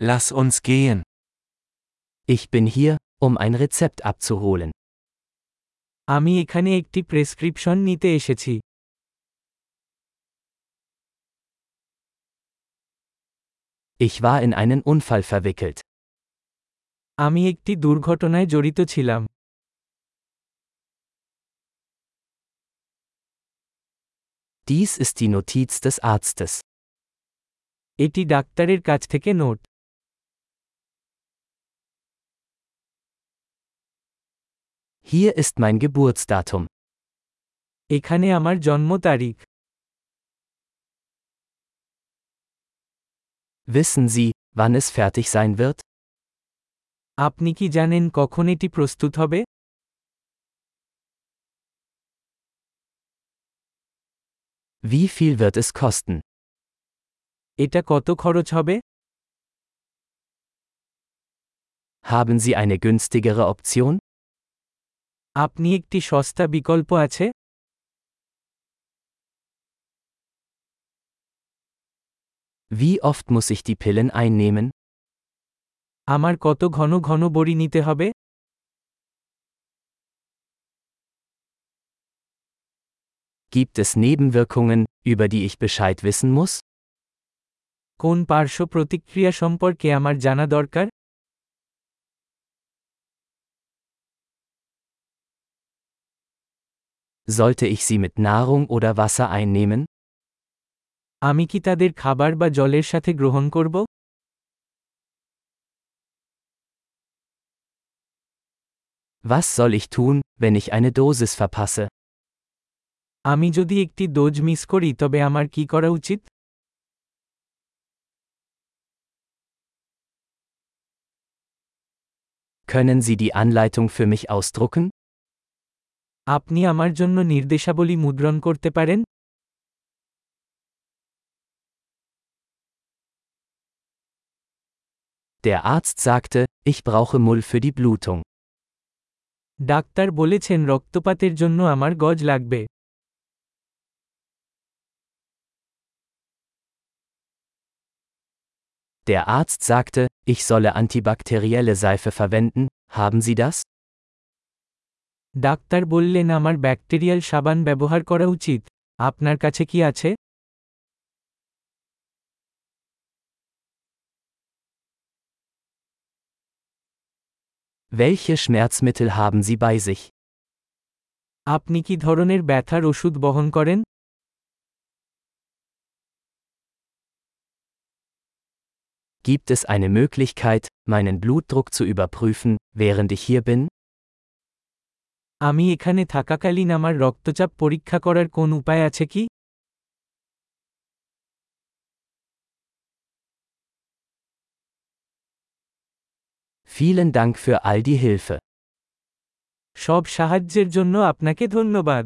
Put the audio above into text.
Lass uns gehen. Ich bin hier, um ein Rezept abzuholen. আমি এখানে একটি প্রেসক্রিপশন নিতে এসেছি Ich war in einen Unfall verwickelt. আমি একটি দুর্ঘটনায় জড়িত ছিলাম Dies ist die Notiz des Arztes. এটি ডাক্তারের কাছ থেকে note Hier ist mein Geburtsdatum. এখানে আমার জন্ম তারিখ Wissen Sie, wann es fertig sein wird? আপনি কি জানেন কখন এটি প্রস্তুত হবে Wie viel wird es kosten? এটা কত খরচ হবে Haben Sie eine günstigere Option? আপনি একটি সস্তা বিকল্প আছে Wie oft muss ich die Pillen einnehmen? আমার কত ঘন ঘন বড়ি নিতে হবে Gibt es Nebenwirkungen, über die ich Bescheid wissen muss? কোন পার্শ্ব প্রতিক্রিয়া সম্পর্কে আমার জানা দরকার Sollte ich sie mit Nahrung oder Wasser einnehmen? আমি কি তাদের খাবার বা জলের সাথে গ্রহণ করব Was soll ich tun, wenn ich eine Dosis verpasse? আমি যদি একটি ডোজ মিস করি তবে আমার কি করা উচিত Können Sie die Anleitung für mich ausdrucken? আপনি আমার জন্য নির্দেশাবলী মুদ্রণ করতে পারেন Der Arzt sagte, ich brauche Mull für die Blutung. Doctor বলেছেন রক্তপাতের জন্য আমার গজ লাগবে Der Arzt sagte, ich solle antibakterielle Seife verwenden, haben Sie das? Doctor বললেন আমার ব্যাকটেরিয়াল সাবান ব্যবহার করা উচিত আপনার কাছে কি আছে Welche Schmerzmittel haben Sie bei sich? আপনি কি ধরনের ব্যথার ওষুধ বহন করেন Gibt es eine Möglichkeit, meinen Blutdruck zu überprüfen, während ich hier bin? আমি এখানে থাকাকালীন আমার রক্তচাপ পরীক্ষা করার কোন উপায় আছে কি Vielen Dank für all die Hilfe. সব সাহায্যের জন্য আপনাকে ধন্যবাদ